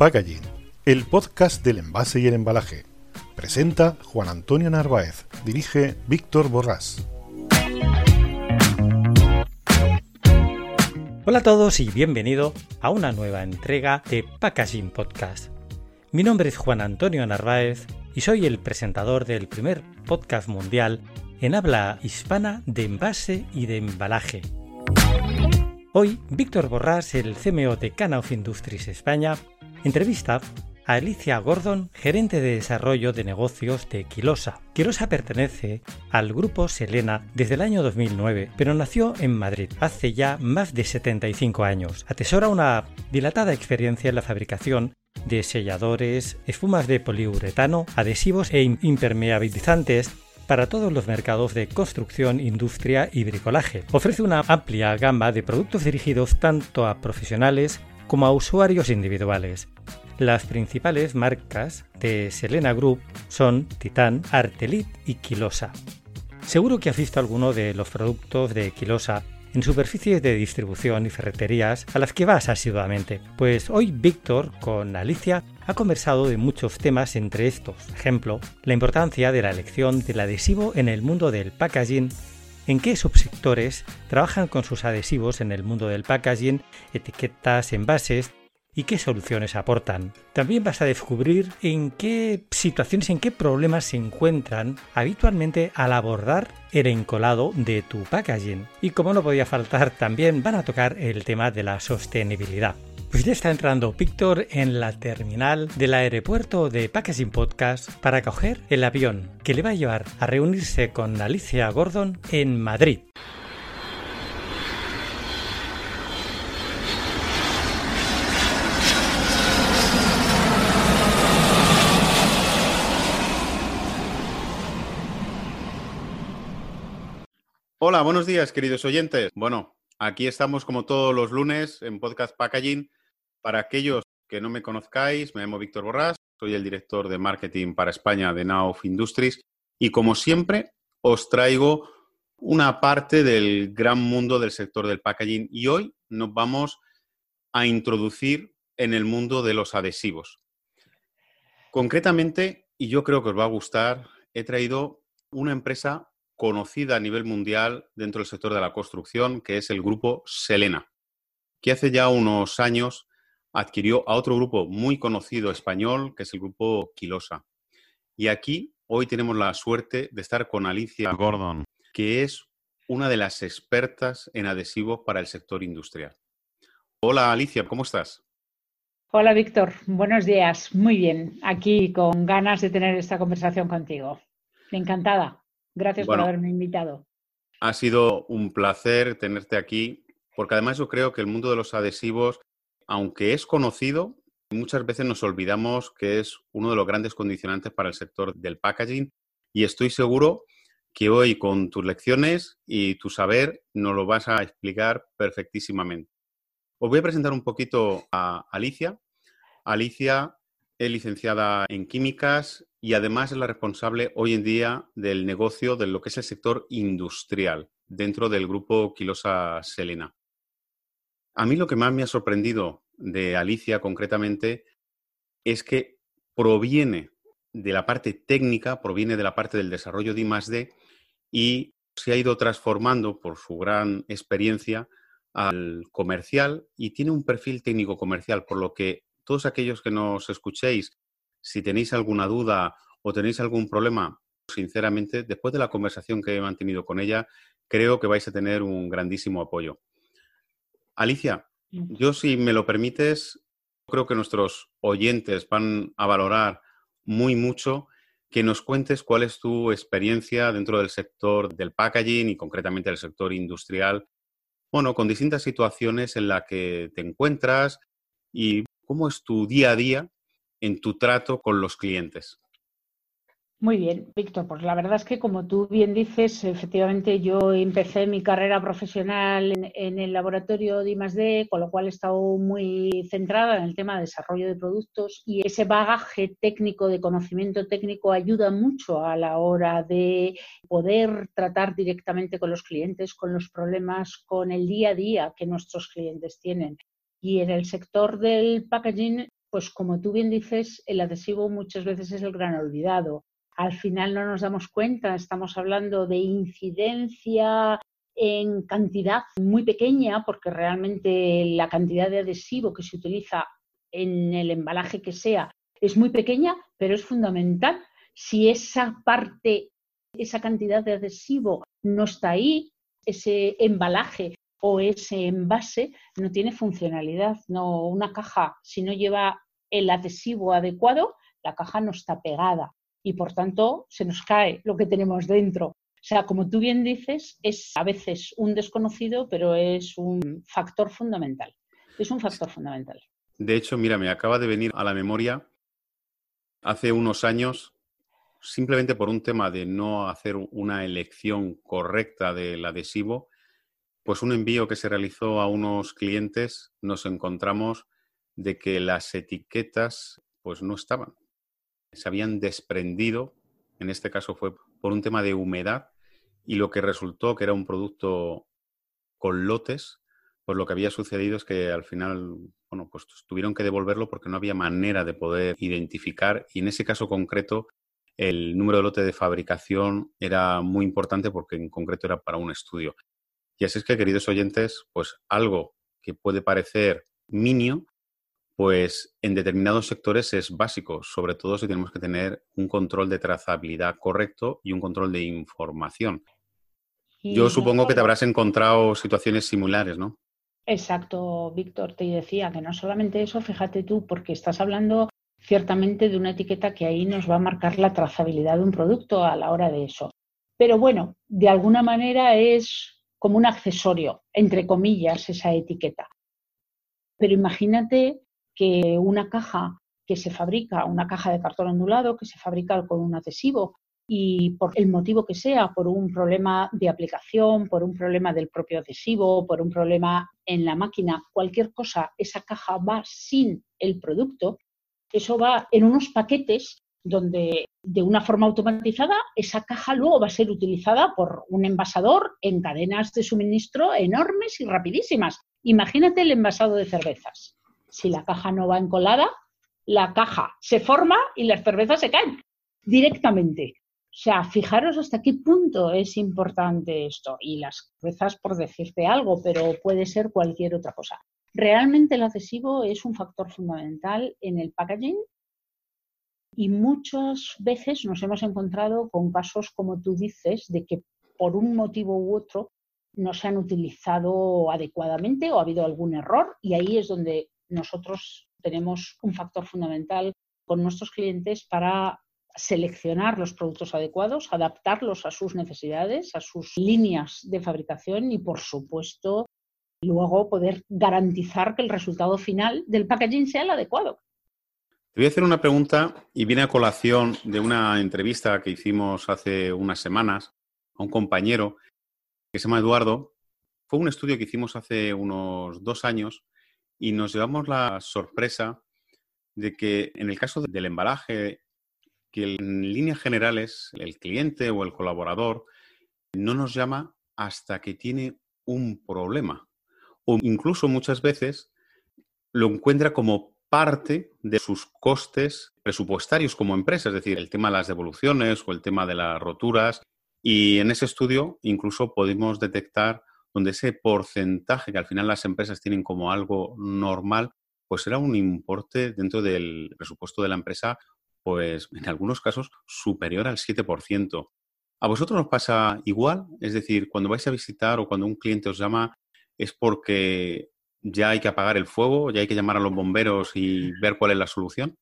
Packaging, el podcast del envase y el embalaje. Presenta Juan Antonio Narváez, dirige Víctor Borrás. Hola a todos y bienvenido a una nueva entrega de Packaging Podcast. Mi nombre es Juan Antonio Narváez y soy el presentador del primer podcast mundial en habla hispana de envase y de embalaje. Hoy, Víctor Borrás, el CMO de Cana of Industries España, entrevista a Alicia Gordon, gerente de desarrollo de negocios de Quilosa. Quilosa pertenece al grupo Selena desde el año 2009, pero nació en Madrid hace ya más de 75 años. Atesora una dilatada experiencia en la fabricación de selladores, espumas de poliuretano, adhesivos e impermeabilizantes para todos los mercados de construcción, industria y bricolaje. Ofrece una amplia gama de productos dirigidos tanto a profesionales como a usuarios individuales. Las principales marcas de Selena Group son Titan, Artelit y Quilosa. Seguro que has visto alguno de los productos de Quilosa en superficies de distribución y ferreterías a las que vas asiduamente. Pues hoy Víctor con Alicia ha conversado de muchos temas entre estos, ejemplo, la importancia de la elección del adhesivo en el mundo del packaging, en qué subsectores trabajan con sus adhesivos en el mundo del packaging, etiquetas, envases, y qué soluciones aportan. También vas a descubrir en qué situaciones, en qué problemas se encuentran habitualmente al abordar el encolado de tu packaging. Y como no podía faltar, también van a tocar el tema de la sostenibilidad. Pues ya está entrando Víctor en la terminal del aeropuerto de Packaging Podcast para coger el avión que le va a llevar a reunirse con Alicia Gordon en Madrid. Hola, buenos días, queridos oyentes. Bueno, aquí estamos como todos los lunes en Podcast Packaging. Para aquellos que no me conozcáis, me llamo Víctor Borrás, soy el director de marketing para España de Now Industries y como siempre os traigo una parte del gran mundo del sector del packaging y hoy nos vamos a introducir en el mundo de los adhesivos. Concretamente, y yo creo que os va a gustar, he traído una empresa conocida a nivel mundial dentro del sector de la construcción, que es el grupo Selena, que hace ya unos años adquirió a otro grupo muy conocido español, que es el grupo Quilosa. Y aquí hoy tenemos la suerte de estar con Alicia Gordon, que es una de las expertas en adhesivos para el sector industrial. Hola Alicia, ¿cómo estás? Hola Víctor, buenos días. Muy bien, aquí con ganas de tener esta conversación contigo. Encantada. Gracias por haberme invitado. Ha sido un placer tenerte aquí, porque además yo creo que el mundo de los adhesivos, aunque es conocido, muchas veces nos olvidamos que es uno de los grandes condicionantes para el sector del packaging y estoy seguro que hoy con tus lecciones y tu saber nos lo vas a explicar perfectísimamente. Os voy a presentar un poquito a Alicia. Alicia es licenciada en químicas y además es la responsable hoy en día del negocio de lo que es el sector industrial dentro del grupo Quilosa Selena. A mí lo que más me ha sorprendido de Alicia concretamente es que proviene de la parte técnica, proviene de la parte del desarrollo de I+D y se ha ido transformando por su gran experiencia al comercial y tiene un perfil técnico comercial, por lo que todos aquellos que nos escuchéis, si tenéis alguna duda o tenéis algún problema, sinceramente, después de la conversación que he mantenido con ella, creo que vais a tener un grandísimo apoyo. Alicia, yo si me lo permites, creo que nuestros oyentes van a valorar muy mucho que nos cuentes cuál es tu experiencia dentro del sector del packaging y concretamente del sector industrial, bueno, con distintas situaciones en las que te encuentras y ¿Cómo es tu día a día en tu trato con los clientes? Muy bien, Víctor. Pues la verdad es que, como tú bien dices, efectivamente yo empecé mi carrera profesional en, el laboratorio de I+D, con lo cual he estado muy centrada en el tema de desarrollo de productos y ese bagaje técnico, de conocimiento técnico, ayuda mucho a la hora de poder tratar directamente con los clientes, con los problemas, con el día a día que nuestros clientes tienen. Y en el sector del packaging pues como tú bien dices, el adhesivo muchas veces es el gran olvidado. Al final no nos damos cuenta, estamos hablando de incidencia en cantidad muy pequeña, porque realmente la cantidad de adhesivo que se utiliza en el embalaje que sea es muy pequeña, pero es fundamental. Si esa parte, esa cantidad de adhesivo no está ahí, ese embalaje o ese envase no tiene funcionalidad. No, una caja, si no lleva el adhesivo adecuado, la caja no está pegada y por tanto se nos cae lo que tenemos dentro. O sea, como tú bien dices, es a veces un desconocido, pero es un factor fundamental. Es un factor fundamental. De hecho, mira, me acaba de venir a la memoria hace unos años, simplemente por un tema de no hacer una elección correcta del adhesivo, pues un envío que se realizó a unos clientes nos encontramos de que las etiquetas pues no estaban. Se habían desprendido, en este caso fue por un tema de humedad, y lo que resultó que era un producto con lotes, pues lo que había sucedido es que al final, bueno, pues tuvieron que devolverlo porque no había manera de poder identificar, y en ese caso concreto el número de lote de fabricación era muy importante porque en concreto era para un estudio. Y así es que, queridos oyentes, pues algo que puede parecer minio, pues en determinados sectores es básico, sobre todo si tenemos que tener un control de trazabilidad correcto y un control de información. Yo supongo que te habrás encontrado situaciones similares, ¿no? Exacto, Víctor, te decía que no solamente eso, fíjate tú, porque estás hablando ciertamente de una etiqueta que ahí nos va a marcar la trazabilidad de un producto a la hora de eso. Pero bueno, de alguna manera es como un accesorio, entre comillas, esa etiqueta. Pero imagínate que una caja que se fabrica, una caja de cartón ondulado que se fabrica con un adhesivo y por el motivo que sea, por un problema de aplicación, por un problema del propio adhesivo, por un problema en la máquina, cualquier cosa, esa caja va sin el producto, eso va en unos paquetes donde de una forma automatizada esa caja luego va a ser utilizada por un envasador en cadenas de suministro enormes y rapidísimas. Imagínate el envasado de cervezas. Si la caja no va encolada, la caja se forma y las cervezas se caen directamente. O sea, fijaros hasta qué punto es importante esto. Y las cervezas, por decirte algo, pero puede ser cualquier otra cosa. Realmente el adhesivo es un factor fundamental en el packaging y muchas veces nos hemos encontrado con casos, como tú dices, de que por un motivo u otro no se han utilizado adecuadamente o ha habido algún error y ahí es donde nosotros tenemos un factor fundamental con nuestros clientes para seleccionar los productos adecuados, adaptarlos a sus necesidades, a sus líneas de fabricación y, por supuesto, luego poder garantizar que el resultado final del packaging sea el adecuado. Te voy a hacer una pregunta y viene a colación de una entrevista que hicimos hace unas semanas a un compañero que se llama Eduardo. Fue un estudio que hicimos hace unos dos años y nos llevamos la sorpresa de que en el caso del embalaje, que en líneas generales el cliente o el colaborador no nos llama hasta que tiene un problema o incluso muchas veces lo encuentra como parte de sus costes presupuestarios como empresa, es decir, el tema de las devoluciones o el tema de las roturas. Y en ese estudio incluso podemos detectar donde ese porcentaje que al final las empresas tienen como algo normal, pues era un importe dentro del presupuesto de la empresa, pues en algunos casos superior al 7%. ¿A vosotros nos pasa igual? Es decir, cuando vais a visitar o cuando un cliente os llama, es porque ya hay que apagar el fuego, ya hay que llamar a los bomberos y ver cuál es la solución?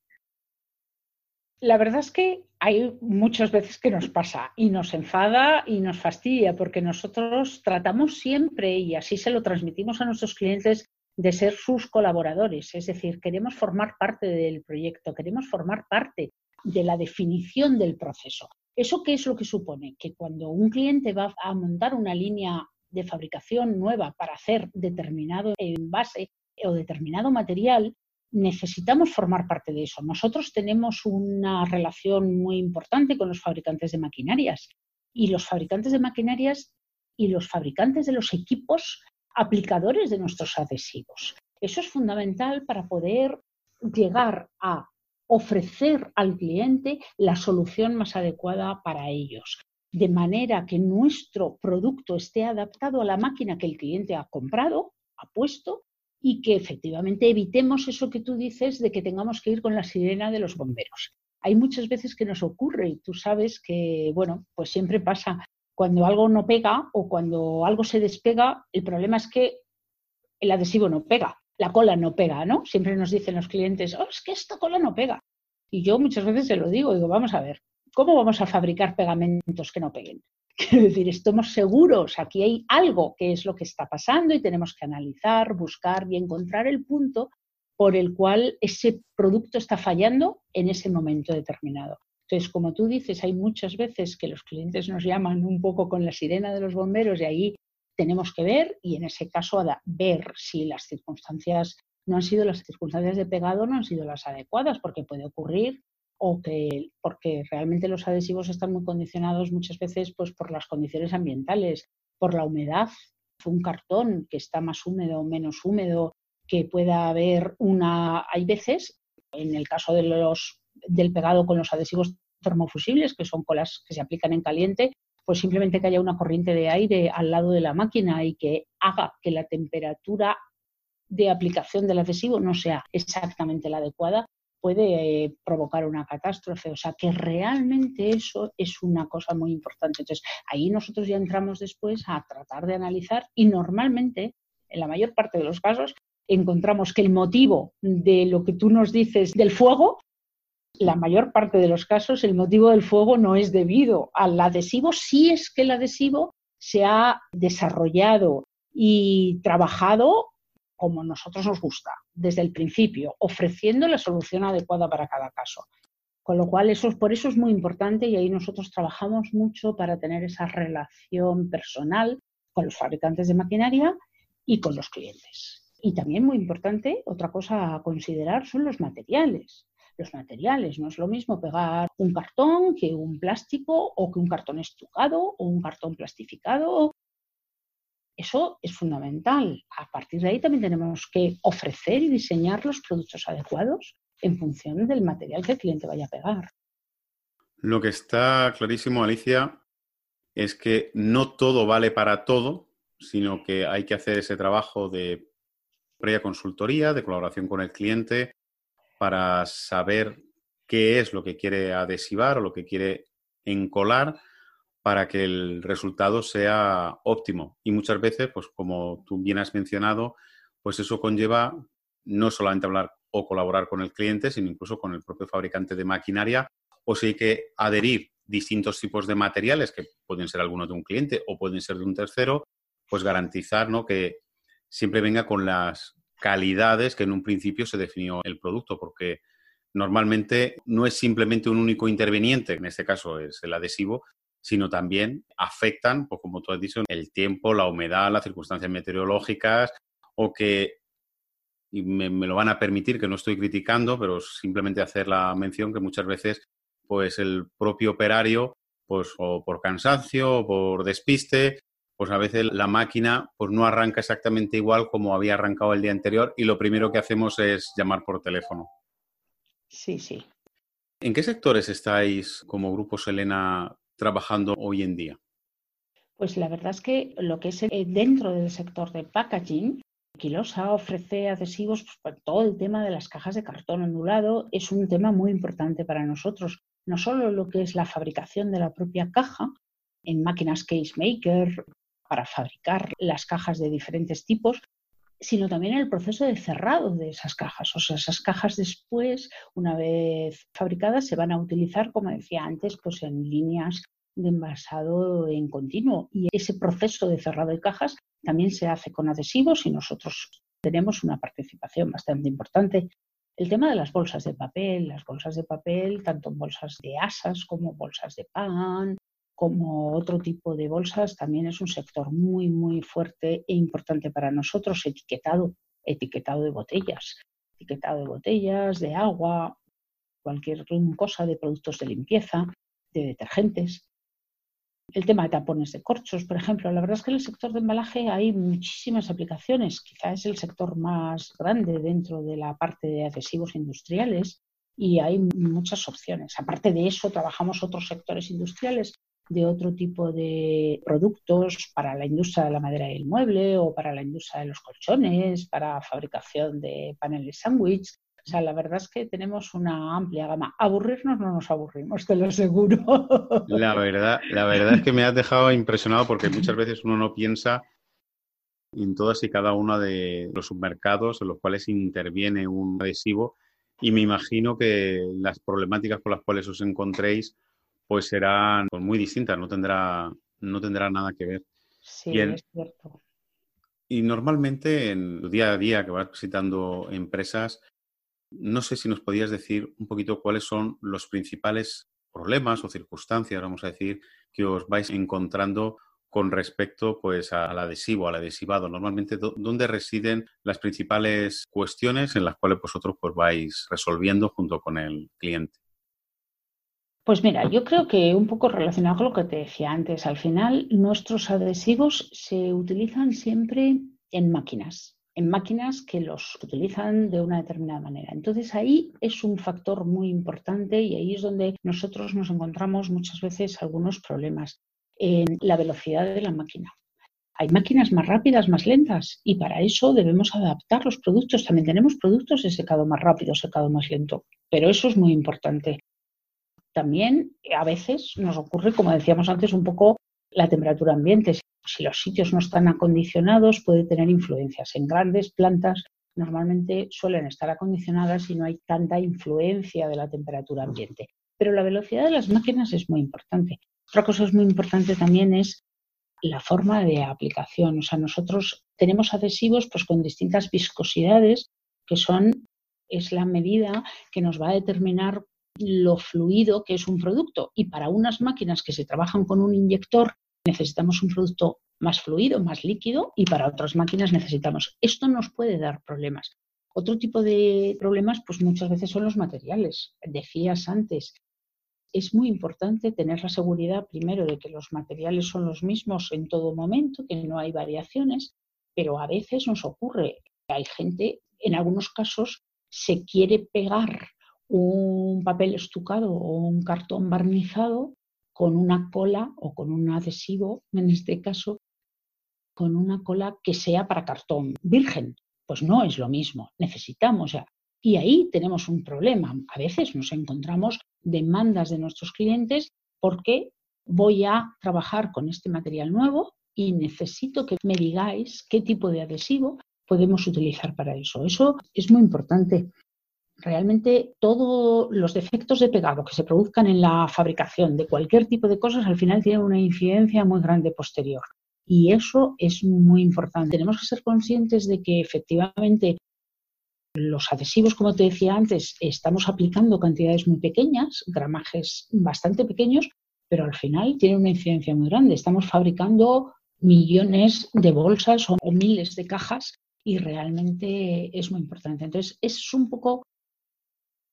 La verdad es que hay muchas veces que nos pasa y nos enfada y nos fastidia porque nosotros tratamos siempre y así se lo transmitimos a nuestros clientes de ser sus colaboradores, es decir, queremos formar parte del proyecto, queremos formar parte de la definición del proceso. ¿Eso qué es lo que supone? Que cuando un cliente va a montar una línea de fabricación nueva para hacer determinado envase o determinado material, necesitamos formar parte de eso. Nosotros tenemos una relación muy importante con los fabricantes de maquinarias y los fabricantes de maquinarias y los fabricantes de los equipos aplicadores de nuestros adhesivos. Eso es fundamental para poder llegar a ofrecer al cliente la solución más adecuada para ellos, de manera que nuestro producto esté adaptado a la máquina que el cliente ha comprado, ha puesto, y que efectivamente evitemos eso que tú dices de que tengamos que ir con la sirena de los bomberos. Hay muchas veces que nos ocurre y tú sabes que, bueno, pues siempre pasa cuando algo no pega o cuando algo se despega, el problema es que el adhesivo no pega la cola no pega, ¿no? Siempre nos dicen los clientes, oh, es que esta cola no pega. Y yo muchas veces se lo digo, digo, vamos a ver, ¿cómo vamos a fabricar pegamentos que no peguen? Quiero decir, estamos seguros, aquí hay algo que es lo que está pasando y tenemos que analizar, buscar y encontrar el punto por el cual ese producto está fallando en ese momento determinado. Entonces, como tú dices, hay muchas veces que los clientes nos llaman un poco con la sirena de los bomberos y ahí tenemos que ver y en ese caso ver si las circunstancias no han sido las circunstancias de pegado, no han sido las adecuadas, porque puede ocurrir o que porque realmente los adhesivos están muy condicionados muchas veces pues por las condiciones ambientales, por la humedad, un cartón que está más húmedo o menos húmedo, que pueda haber una hay veces en el caso de los del pegado con los adhesivos termofusibles, que son colas que se aplican en caliente, pues simplemente que haya una corriente de aire al lado de la máquina y que haga que la temperatura de aplicación del adhesivo no sea exactamente la adecuada, puede eh, provocar una catástrofe. O sea que realmente eso es una cosa muy importante. Entonces, ahí nosotros ya entramos después a tratar de analizar y normalmente, en la mayor parte de los casos, encontramos que el motivo de lo que tú nos dices del fuego la mayor parte de los casos el motivo del fuego no es debido al adhesivo, si es que el adhesivo se ha desarrollado y trabajado como nosotros nos gusta, desde el principio, ofreciendo la solución adecuada para cada caso. Con lo cual, eso, por eso es muy importante y ahí nosotros trabajamos mucho para tener esa relación personal con los fabricantes de maquinaria y con los clientes. Y también muy importante, otra cosa a considerar son los materiales los materiales. No es lo mismo pegar un cartón que un plástico o que un cartón estucado o un cartón plastificado. Eso es fundamental. A partir de ahí también tenemos que ofrecer y diseñar los productos adecuados en función del material que el cliente vaya a pegar. Lo que está clarísimo, Alicia, es que no todo vale para todo, sino que hay que hacer ese trabajo de previa consultoría, de colaboración con el cliente, para saber qué es lo que quiere adhesivar o lo que quiere encolar para que el resultado sea óptimo. Y muchas veces, pues como tú bien has mencionado, pues eso conlleva no solamente hablar o colaborar con el cliente, sino incluso con el propio fabricante de maquinaria, o si hay que adherir distintos tipos de materiales, que pueden ser algunos de un cliente o pueden ser de un tercero, pues garantizar ¿no? que siempre venga con las calidades que en un principio se definió el producto, porque normalmente no es simplemente un único interveniente, en este caso es el adhesivo, sino también afectan, pues como tú has dicho, el tiempo, la humedad, las circunstancias meteorológicas o que, y me, lo van a permitir, que no estoy criticando, pero simplemente hacer la mención que muchas veces pues el propio operario, pues o por cansancio o por despiste, pues a veces la máquina pues no arranca exactamente igual como había arrancado el día anterior y lo primero que hacemos es llamar por teléfono. Sí, sí. ¿En qué sectores estáis como Grupo Selena trabajando hoy en día? Pues la verdad es que lo que es eh, dentro del sector de packaging, Quilosa ofrece adhesivos pues, para todo el tema de las cajas de cartón ondulado es un tema muy importante para nosotros. No solo lo que es la fabricación de la propia caja en máquinas case maker, para fabricar las cajas de diferentes tipos, sino también el proceso de cerrado de esas cajas. O sea, esas cajas después, una vez fabricadas, se van a utilizar, como decía antes, pues en líneas de envasado en continuo. Y ese proceso de cerrado de cajas también se hace con adhesivos y nosotros tenemos una participación bastante importante. El tema de las bolsas de papel, las bolsas de papel, tanto en bolsas de asas como bolsas de pan, como otro tipo de bolsas, también es un sector muy, muy fuerte e importante para nosotros, etiquetado, etiquetado de botellas, etiquetado de botellas, de agua, cualquier cosa de productos de limpieza, de detergentes. El tema de tapones de corchos, por ejemplo. La verdad es que en el sector de embalaje hay muchísimas aplicaciones. Quizá es el sector más grande dentro de la parte de adhesivos industriales y hay muchas opciones. Aparte de eso, trabajamos otros sectores industriales de otro tipo de productos para la industria de la madera y el mueble o para la industria de los colchones, para fabricación de paneles sándwich. O sea, la verdad es que tenemos una amplia gama. Aburrirnos no nos aburrimos, te lo aseguro. La verdad, la verdad es que me has dejado impresionado porque muchas veces uno no piensa en todas y cada uno de los submercados en los cuales interviene un adhesivo y me imagino que las problemáticas con las cuales os encontréis pues serán pues, muy distintas, no tendrá, no tendrá nada que ver. Sí, es cierto. Y normalmente en el día a día que vas visitando empresas, no sé si nos podías decir un poquito cuáles son los principales problemas o circunstancias, vamos a decir, que os vais encontrando con respecto pues al adhesivo, al adhesivado. Normalmente, ¿dónde residen las principales cuestiones en las cuales vosotros pues vais resolviendo junto con el cliente? Pues mira, yo creo que un poco relacionado con lo que te decía antes, al final nuestros adhesivos se utilizan siempre en máquinas, en máquinas que los utilizan de una determinada manera. Entonces ahí es un factor muy importante y ahí es donde nosotros nos encontramos muchas veces algunos problemas en la velocidad de la máquina. Hay máquinas más rápidas, más lentas y para eso debemos adaptar los productos. También tenemos productos de secado más rápido, secado más lento, pero eso es muy importante. También a veces nos ocurre, como decíamos antes, un poco la temperatura ambiente. Si los sitios no están acondicionados, puede tener influencias. En grandes plantas normalmente suelen estar acondicionadas y no hay tanta influencia de la temperatura ambiente. Pero la velocidad de las máquinas es muy importante. Otra cosa es muy importante también es la forma de aplicación. O sea, nosotros tenemos adhesivos pues, con distintas viscosidades que son, es la medida que nos va a determinar lo fluido que es un producto. Y para unas máquinas que se trabajan con un inyector necesitamos un producto más fluido, más líquido, y para otras máquinas necesitamos. Esto nos puede dar problemas. Otro tipo de problemas, pues muchas veces son los materiales. Decías antes, es muy importante tener la seguridad primero de que los materiales son los mismos en todo momento, que no hay variaciones, pero a veces nos ocurre, hay gente, en algunos casos, se quiere pegar un papel estucado o un cartón barnizado con una cola o con un adhesivo, en este caso, con una cola que sea para cartón virgen. Pues no es lo mismo, necesitamos. Y ahí tenemos un problema. A veces nos encontramos demandas de nuestros clientes porque voy a trabajar con este material nuevo y necesito que me digáis qué tipo de adhesivo podemos utilizar para eso. Eso es muy importante realmente todos los defectos de pegado que se produzcan en la fabricación de cualquier tipo de cosas al final tienen una incidencia muy grande posterior. Y eso es muy importante. Tenemos que ser conscientes de que efectivamente los adhesivos, como te decía antes, estamos aplicando cantidades muy pequeñas, gramajes bastante pequeños, pero al final tienen una incidencia muy grande. Estamos fabricando millones de bolsas o miles de cajas y realmente es muy importante. Entonces, es un poco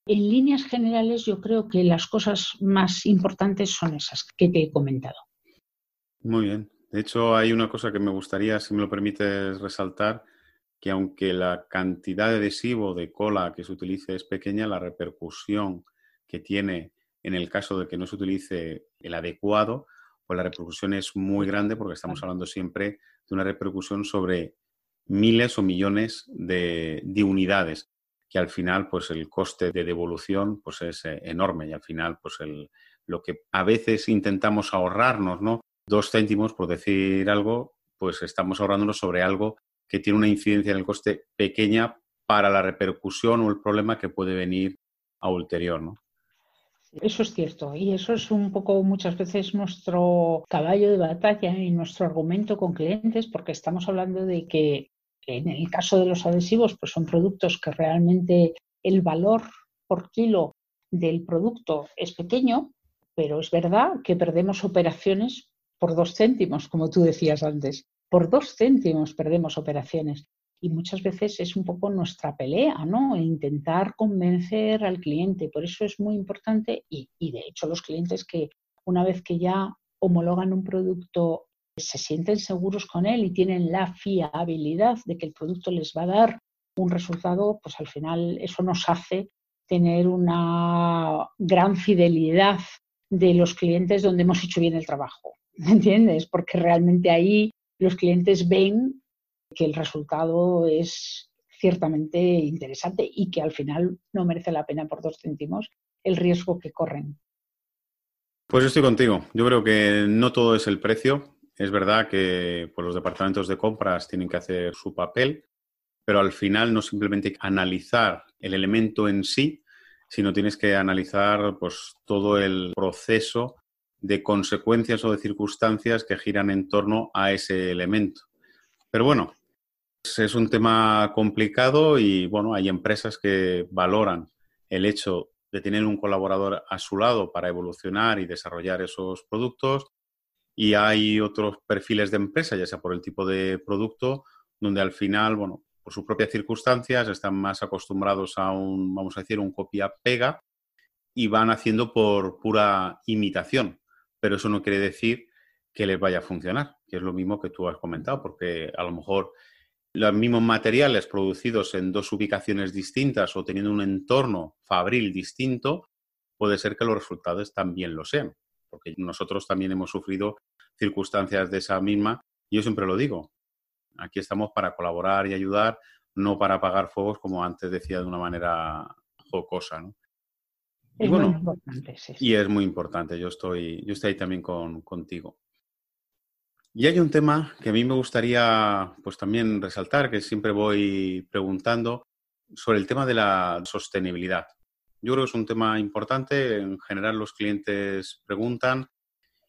en líneas generales, yo creo que las cosas más importantes son esas que te he comentado. Muy bien. De hecho, hay una cosa que me gustaría, si me lo permites, resaltar, que aunque la cantidad de adhesivo de cola que se utilice es pequeña, la repercusión que tiene en el caso de que no se utilice el adecuado, pues la repercusión es muy grande porque estamos hablando siempre de una repercusión sobre miles o millones de, de unidades que al final pues el coste de devolución pues es eh, enorme y al final pues el, lo que a veces intentamos ahorrarnos, ¿no? Dos céntimos, por decir algo, pues estamos ahorrándonos sobre algo que tiene una incidencia en el coste pequeña para la repercusión o el problema que puede venir a ulterior, ¿no? Eso es cierto y eso es un poco muchas veces nuestro caballo de batalla y nuestro argumento con clientes porque estamos hablando de que en el caso de los adhesivos, pues son productos que realmente el valor por kilo del producto es pequeño, pero es verdad que perdemos operaciones por dos céntimos, como tú decías antes. Por dos céntimos perdemos operaciones. Y muchas veces es un poco nuestra pelea, ¿no? E intentar convencer al cliente. Por eso es muy importante y, y de hecho los clientes que una vez que ya homologan un producto, se sienten seguros con él y tienen la fiabilidad de que el producto les va a dar un resultado, pues al final eso nos hace tener una gran fidelidad de los clientes donde hemos hecho bien el trabajo. ¿Me entiendes? Porque realmente ahí los clientes ven que el resultado es ciertamente interesante y que al final no merece la pena por dos céntimos el riesgo que corren. Pues yo estoy contigo. Yo creo que no todo es el precio. Es verdad que pues, los departamentos de compras tienen que hacer su papel, pero al final no simplemente analizar el elemento en sí, sino tienes que analizar pues, todo el proceso de consecuencias o de circunstancias que giran en torno a ese elemento. Pero bueno, es un tema complicado y bueno, hay empresas que valoran el hecho de tener un colaborador a su lado para evolucionar y desarrollar esos productos y hay otros perfiles de empresa, ya sea por el tipo de producto, donde al final, bueno, por sus propias circunstancias están más acostumbrados a un, vamos a decir, un copia-pega y van haciendo por pura imitación. Pero eso no quiere decir que les vaya a funcionar, que es lo mismo que tú has comentado, porque a lo mejor los mismos materiales producidos en dos ubicaciones distintas o teniendo un entorno fabril distinto, puede ser que los resultados también lo sean, porque nosotros también hemos sufrido circunstancias de esa misma. Y yo siempre lo digo, aquí estamos para colaborar y ayudar, no para apagar fuegos, como antes decía de una manera jocosa. ¿no? Es muy importante, sí, Y es muy importante, yo estoy, yo estoy ahí también con, contigo. Y hay un tema que a mí me gustaría pues también resaltar, que siempre voy preguntando, sobre el tema de la sostenibilidad. Yo creo que es un tema importante, en general los clientes preguntan.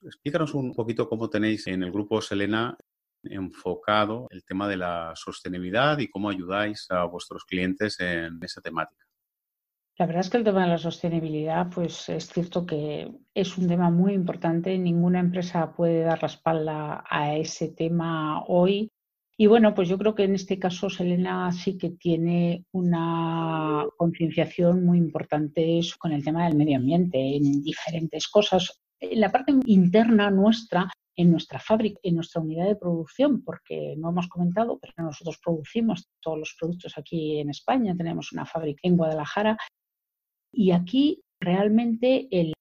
Explícanos un poquito cómo tenéis en el grupo Selena enfocado el tema de la sostenibilidad y cómo ayudáis a vuestros clientes en esa temática. La verdad es que el tema de la sostenibilidad, pues es cierto que es un tema muy importante. Ninguna empresa puede dar la espalda a ese tema hoy. Y bueno, pues yo creo que en este caso Selena sí que tiene una concienciación muy importante con el tema del medio ambiente en diferentes cosas. En la parte interna nuestra, en nuestra fábrica, en nuestra unidad de producción, porque no hemos comentado, pero nosotros producimos todos los productos aquí en España, tenemos una fábrica en Guadalajara. Y aquí realmente el,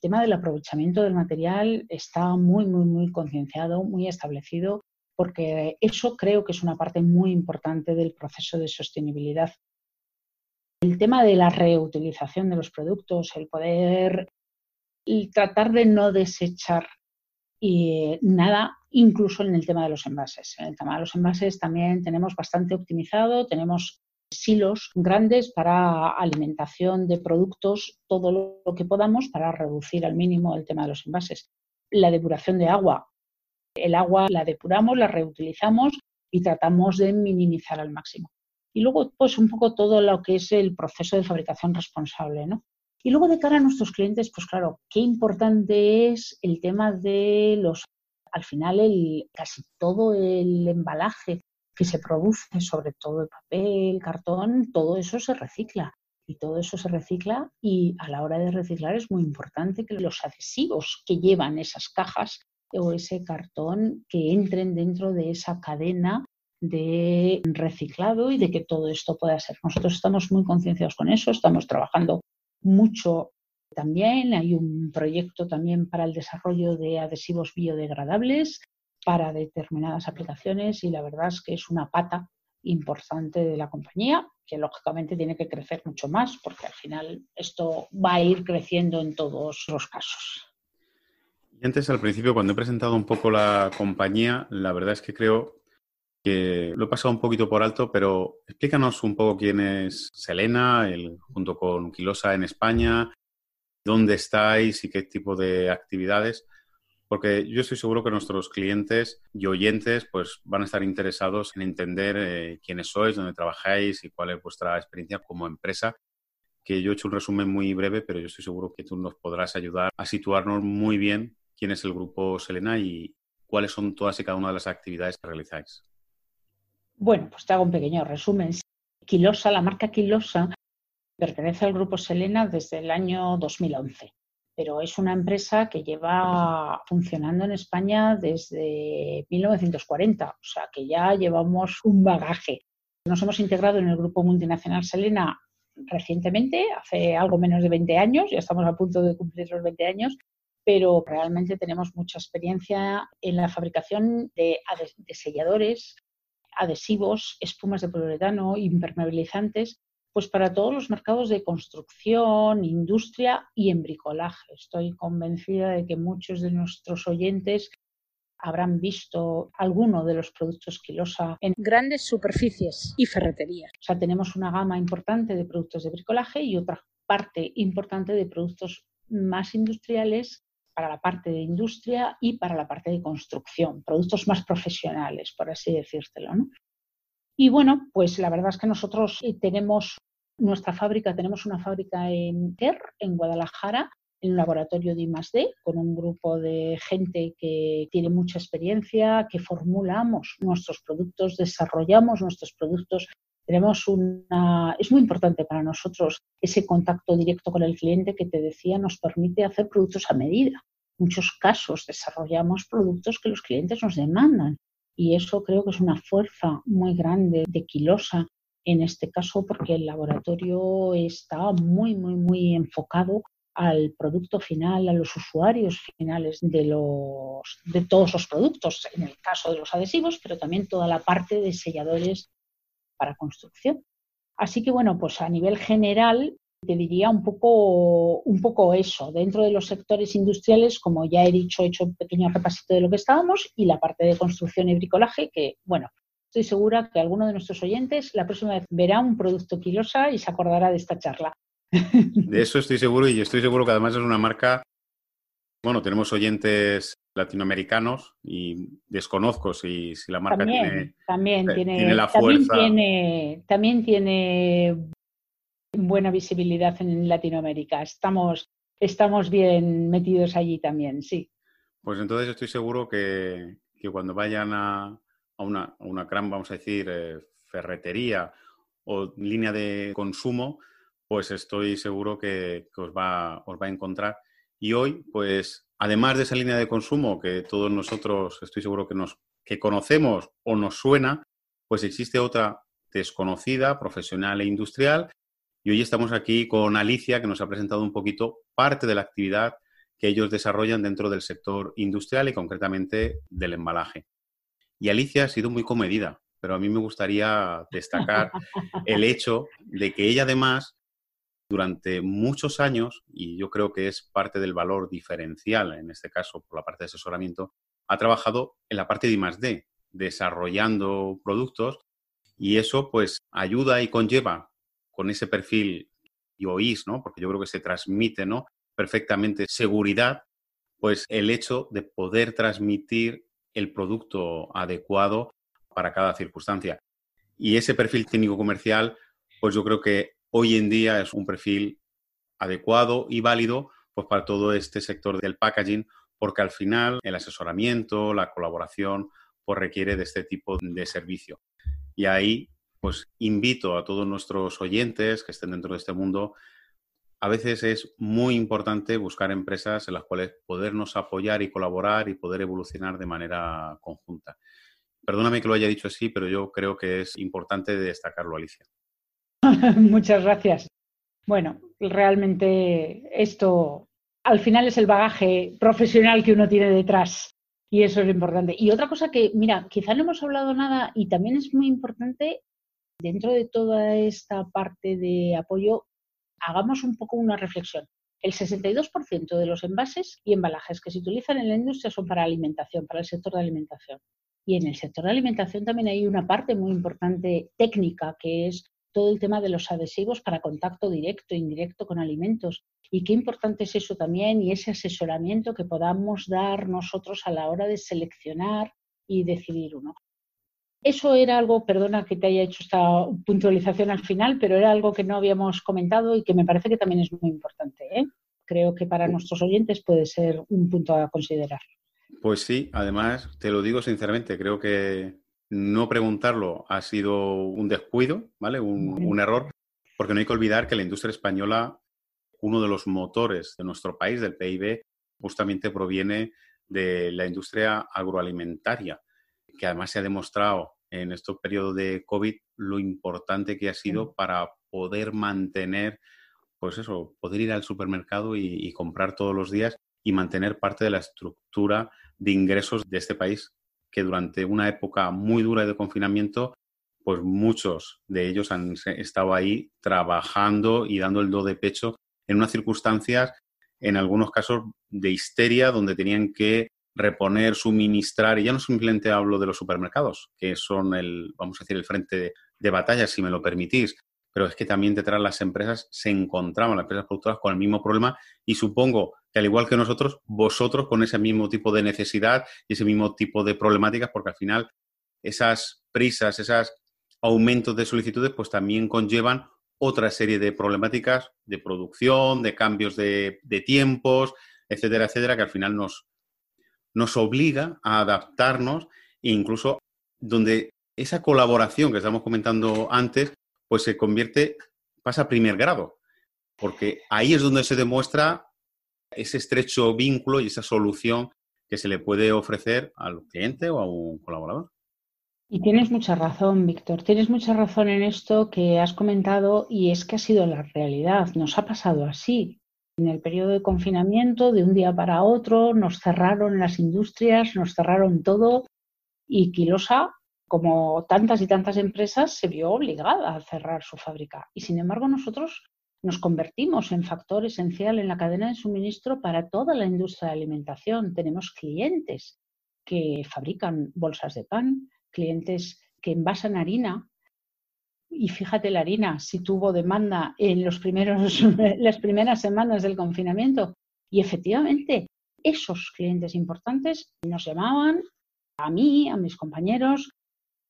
tema del aprovechamiento del material está muy, muy, muy concienciado, muy establecido, porque eso creo que es una parte muy importante del proceso de sostenibilidad. El tema de la reutilización de los productos, el poder tratar de no desechar y nada, incluso en el tema de los envases. En el tema de los envases también tenemos bastante optimizado, tenemos silos grandes para alimentación de productos, todo lo que podamos para reducir al mínimo el tema de los envases. La depuración de agua. El agua la depuramos, la reutilizamos y tratamos de minimizar al máximo. Y luego, pues un poco todo lo que es el proceso de fabricación responsable, ¿no? Y luego de cara a nuestros clientes, pues claro, qué importante es el tema de los, al final, el, casi todo el embalaje que se produce, sobre todo el papel, cartón, todo eso se recicla. Y todo eso se recicla y a la hora de reciclar es muy importante que los adhesivos que llevan esas cajas o ese cartón que entren dentro de esa cadena de reciclado y de que todo esto pueda ser. Nosotros estamos muy concienciados con eso, estamos trabajando mucho también. Hay un proyecto también para el desarrollo de adhesivos biodegradables para determinadas aplicaciones y la verdad es que es una pata importante de la compañía que lógicamente tiene que crecer mucho más porque al final esto va a ir creciendo en todos los casos. Antes, al principio, cuando he presentado un poco la compañía, la verdad es que creo que lo he pasado un poquito por alto, pero explícanos un poco quién es Selena, el, junto con Quilosa en España, dónde estáis y qué tipo de actividades porque yo estoy seguro que nuestros clientes y oyentes pues, van a estar interesados en entender eh, quiénes sois, dónde trabajáis y cuál es vuestra experiencia como empresa. Que yo he hecho un resumen muy breve, pero yo estoy seguro que tú nos podrás ayudar a situarnos muy bien quién es el grupo Selena y cuáles son todas y cada una de las actividades que realizáis. Bueno, pues te hago un pequeño resumen. Quilosa, la marca Quilosa, pertenece al grupo Selena desde el año 2011 pero es una empresa que lleva funcionando en España desde 1940, o sea que ya llevamos un bagaje. Nos hemos integrado en el grupo multinacional Selena recientemente, hace algo menos de 20 años, ya estamos a punto de cumplir los 20 años, pero realmente tenemos mucha experiencia en la fabricación de, selladores, adhesivos, espumas de poliuretano, impermeabilizantes pues para todos los mercados de construcción, industria y en bricolaje. Estoy convencida de que muchos de nuestros oyentes habrán visto alguno de los productos Quilosa en grandes superficies y ferreterías. O sea, tenemos una gama importante de productos de bricolaje y otra parte importante de productos más industriales para la parte de industria y para la parte de construcción, productos más profesionales, por así decírtelo. ¿no? Y bueno, pues la verdad es que nosotros eh, tenemos nuestra fábrica, tenemos una fábrica en TER, en Guadalajara, en un laboratorio de I+D, con un grupo de gente que tiene mucha experiencia, que formulamos nuestros productos, desarrollamos nuestros productos. Tenemos una, es muy importante para nosotros ese contacto directo con el cliente que te decía nos permite hacer productos a medida. En muchos casos desarrollamos productos que los clientes nos demandan y eso creo que es una fuerza muy grande de Quilosa en este caso porque el laboratorio está muy, muy, muy enfocado al producto final, a los usuarios finales de, los, de todos los productos, en el caso de los adhesivos, pero también toda la parte de selladores para construcción. Así que bueno, pues a nivel general te diría un poco, un poco eso. Dentro de los sectores industriales, como ya he dicho, he hecho un pequeño repasito de lo que estábamos y la parte de construcción y bricolaje, que bueno, estoy segura que alguno de nuestros oyentes la próxima vez verá un producto Quilosa y se acordará de esta charla. De eso estoy seguro y estoy seguro que además es una marca, bueno, tenemos oyentes latinoamericanos y desconozco si, la marca tiene, también eh, tiene, la fuerza. También tiene, también tiene buena visibilidad en Latinoamérica. Estamos, estamos bien metidos allí también, sí. Pues entonces estoy seguro que, que cuando vayan a, a una, una gran, vamos a decir, eh, ferretería o línea de consumo, pues estoy seguro que, os, va, os va a encontrar. Y hoy, pues, además de esa línea de consumo que todos nosotros estoy seguro que, nos, que conocemos o nos suena, pues existe otra desconocida, profesional e industrial. Y hoy estamos aquí con Alicia, que nos ha presentado un poquito parte de la actividad que ellos desarrollan dentro del sector industrial y concretamente del embalaje. Y Alicia ha sido muy comedida, pero a mí me gustaría destacar el hecho de que ella además, durante muchos años, y yo creo que es parte del valor diferencial, en este caso por la parte de asesoramiento, ha trabajado en la parte de I+D, desarrollando productos, y eso pues ayuda y conlleva con ese perfil y oís, ¿no? Porque yo creo que se transmite, ¿no? Perfectamente seguridad, pues el hecho de poder transmitir el producto adecuado para cada circunstancia. Y ese perfil técnico-comercial, pues yo creo que hoy en día es un perfil adecuado y válido pues para todo este sector del packaging, porque al final el asesoramiento, la colaboración, pues requiere de este tipo de servicio. Y ahí, pues invito a todos nuestros oyentes que estén dentro de este mundo a veces es muy importante buscar empresas en las cuales podernos apoyar y colaborar y poder evolucionar de manera conjunta. Perdóname que lo haya dicho así, pero yo creo que es importante destacarlo, Alicia. Muchas gracias. Bueno, realmente esto al final es el bagaje profesional que uno tiene detrás y eso es lo importante. Y otra cosa que, mira, quizá no hemos hablado nada y también es muy importante dentro de toda esta parte de apoyo hagamos un poco una reflexión. El 62% de los envases y embalajes que se utilizan en la industria son para alimentación, para el sector de alimentación. Y en el sector de alimentación también hay una parte muy importante técnica, que es todo el tema de los adhesivos para contacto directo e indirecto con alimentos. Y qué importante es eso también y ese asesoramiento que podamos dar nosotros a la hora de seleccionar y decidir uno. Eso era algo, perdona que te haya hecho esta puntualización al final, pero era algo que no habíamos comentado y que me parece que también es muy importante. ¿eh? Creo que para nuestros oyentes puede ser un punto a considerar. Pues sí, además, te lo digo sinceramente, creo que no preguntarlo ha sido un descuido, ¿vale? Un, un error, porque no hay que olvidar que la industria española uno de los motores de nuestro país, del PIB, justamente proviene de la industria agroalimentaria, que además se ha demostrado en estos periodos de COVID lo importante que ha sido para poder mantener, pues eso, poder ir al supermercado y, comprar todos los días y mantener parte de la estructura de ingresos de este país, que durante una época muy dura de confinamiento, pues muchos de ellos han estado ahí trabajando y dando el do de pecho en unas circunstancias, en algunos casos, de histeria, donde tenían que reponer, suministrar, y ya no simplemente hablo de los supermercados, que son el, vamos a decir, el frente de, batalla, si me lo permitís, pero es que también detrás las empresas se encontraban, las empresas productoras, con el mismo problema y supongo que al igual que nosotros, vosotros con ese mismo tipo de necesidad y ese mismo tipo de problemáticas, porque al final esas prisas, esos aumentos de solicitudes, pues también conllevan otra serie de problemáticas de producción, de cambios de, tiempos, etcétera, etcétera, que al final nos, nos obliga a adaptarnos e incluso donde esa colaboración que estamos comentando antes, pues se convierte, pasa a primer grado, porque ahí es donde se demuestra ese estrecho vínculo y esa solución que se le puede ofrecer al cliente o a un colaborador. Y tienes mucha razón, Víctor. Tienes mucha razón en esto que has comentado y es que ha sido la realidad. Nos ha pasado así. En el periodo de confinamiento, de un día para otro, nos cerraron las industrias, nos cerraron todo y Quilosa, como tantas y tantas empresas, se vio obligada a cerrar su fábrica. Y sin embargo, nosotros nos convertimos en factor esencial en la cadena de suministro para toda la industria de alimentación. Tenemos clientes que fabrican bolsas de pan, clientes que envasan harina y fíjate la harina, si tuvo demanda en los primeros, las primeras semanas del confinamiento. Y efectivamente, esos clientes importantes nos llamaban a mí, a mis compañeros,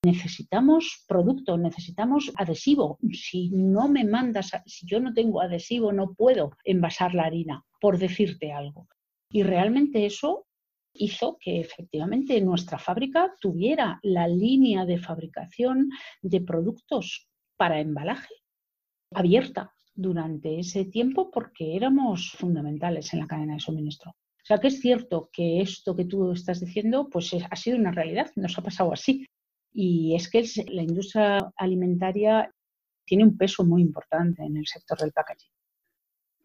necesitamos producto, necesitamos adhesivo. Si no me mandas, si yo no tengo adhesivo, no puedo envasar la harina, por decirte algo. Y realmente eso hizo que efectivamente nuestra fábrica tuviera la línea de fabricación de productos para embalaje abierta durante ese tiempo porque éramos fundamentales en la cadena de suministro. O sea que es cierto que esto que tú estás diciendo pues ha sido una realidad, nos ha pasado así. Y es que la industria alimentaria tiene un peso muy importante en el sector del packaging.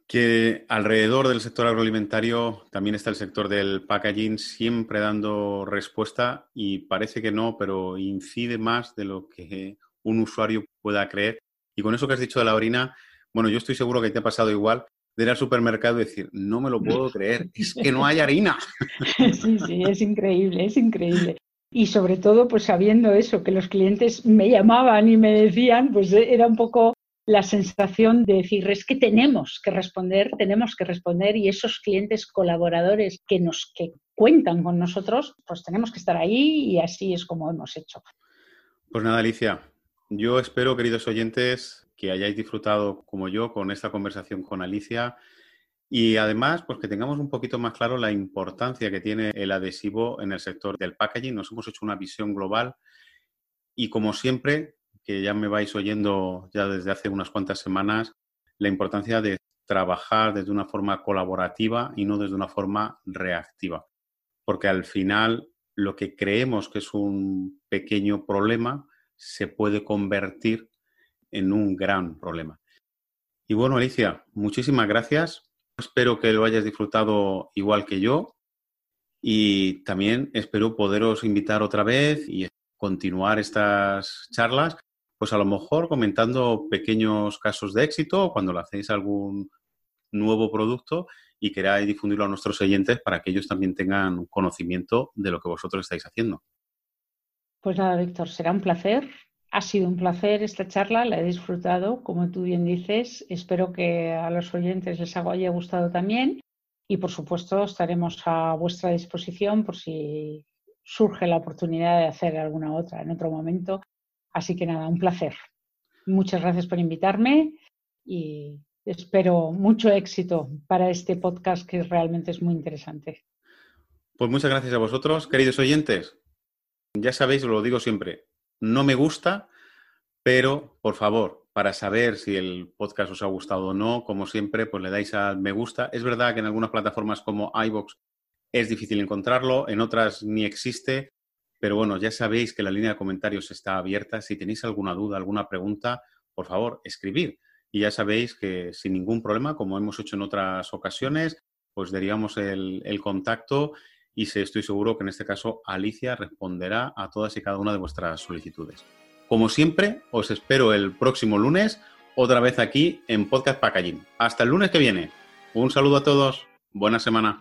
Que alrededor del sector agroalimentario también está el sector del packaging, siempre dando respuesta y parece que no, pero incide más de lo que un usuario pueda creer. Y con eso que has dicho de la orina, bueno, yo estoy seguro que te ha pasado igual de ir al supermercado y decir, no me lo puedo creer, es que no hay harina. Sí, sí, es increíble, es increíble. Y sobre todo, pues sabiendo eso, que los clientes me llamaban y me decían, pues eh, era un poco la sensación de decir, es que tenemos que responder, tenemos que responder y esos clientes colaboradores que nos que cuentan con nosotros, pues tenemos que estar ahí y así es como hemos hecho. Pues nada, Alicia, yo espero, queridos oyentes, que hayáis disfrutado como yo con esta conversación con Alicia y además, pues que tengamos un poquito más claro la importancia que tiene el adhesivo en el sector del packaging. Nos hemos hecho una visión global y como siempre, que ya me vais oyendo ya desde hace unas cuantas semanas, la importancia de trabajar desde una forma colaborativa y no desde una forma reactiva. Porque al final lo que creemos que es un pequeño problema se puede convertir en un gran problema. Y bueno, Alicia, muchísimas gracias. Espero que lo hayas disfrutado igual que yo y también espero poderos invitar otra vez y continuar estas charlas, pues a lo mejor comentando pequeños casos de éxito cuando le hacéis algún nuevo producto y queráis difundirlo a nuestros oyentes para que ellos también tengan conocimiento de lo que vosotros estáis haciendo. Pues nada, Víctor, será un placer. Ha sido un placer esta charla, la he disfrutado, como tú bien dices. Espero que a los oyentes les haya gustado también. Y por supuesto, estaremos a vuestra disposición por si surge la oportunidad de hacer alguna otra en otro momento. Así que nada, un placer. Muchas gracias por invitarme y espero mucho éxito para este podcast que realmente es muy interesante. Pues muchas gracias a vosotros, queridos oyentes. Ya sabéis, lo digo siempre, no me gusta, pero por favor, para saber si el podcast os ha gustado o no, como siempre, pues le dais al me gusta. Es verdad que en algunas plataformas como iBox es difícil encontrarlo, en otras ni existe, pero bueno, ya sabéis que la línea de comentarios está abierta. Si tenéis alguna duda, alguna pregunta, por favor, escribir. Y ya sabéis que sin ningún problema, como hemos hecho en otras ocasiones, pues derivamos el, el contacto y estoy seguro que en este caso Alicia responderá a todas y cada una de vuestras solicitudes. Como siempre, os espero el próximo lunes, otra vez aquí en Podcast Packaging. Hasta el lunes que viene. Un saludo a todos. Buena semana.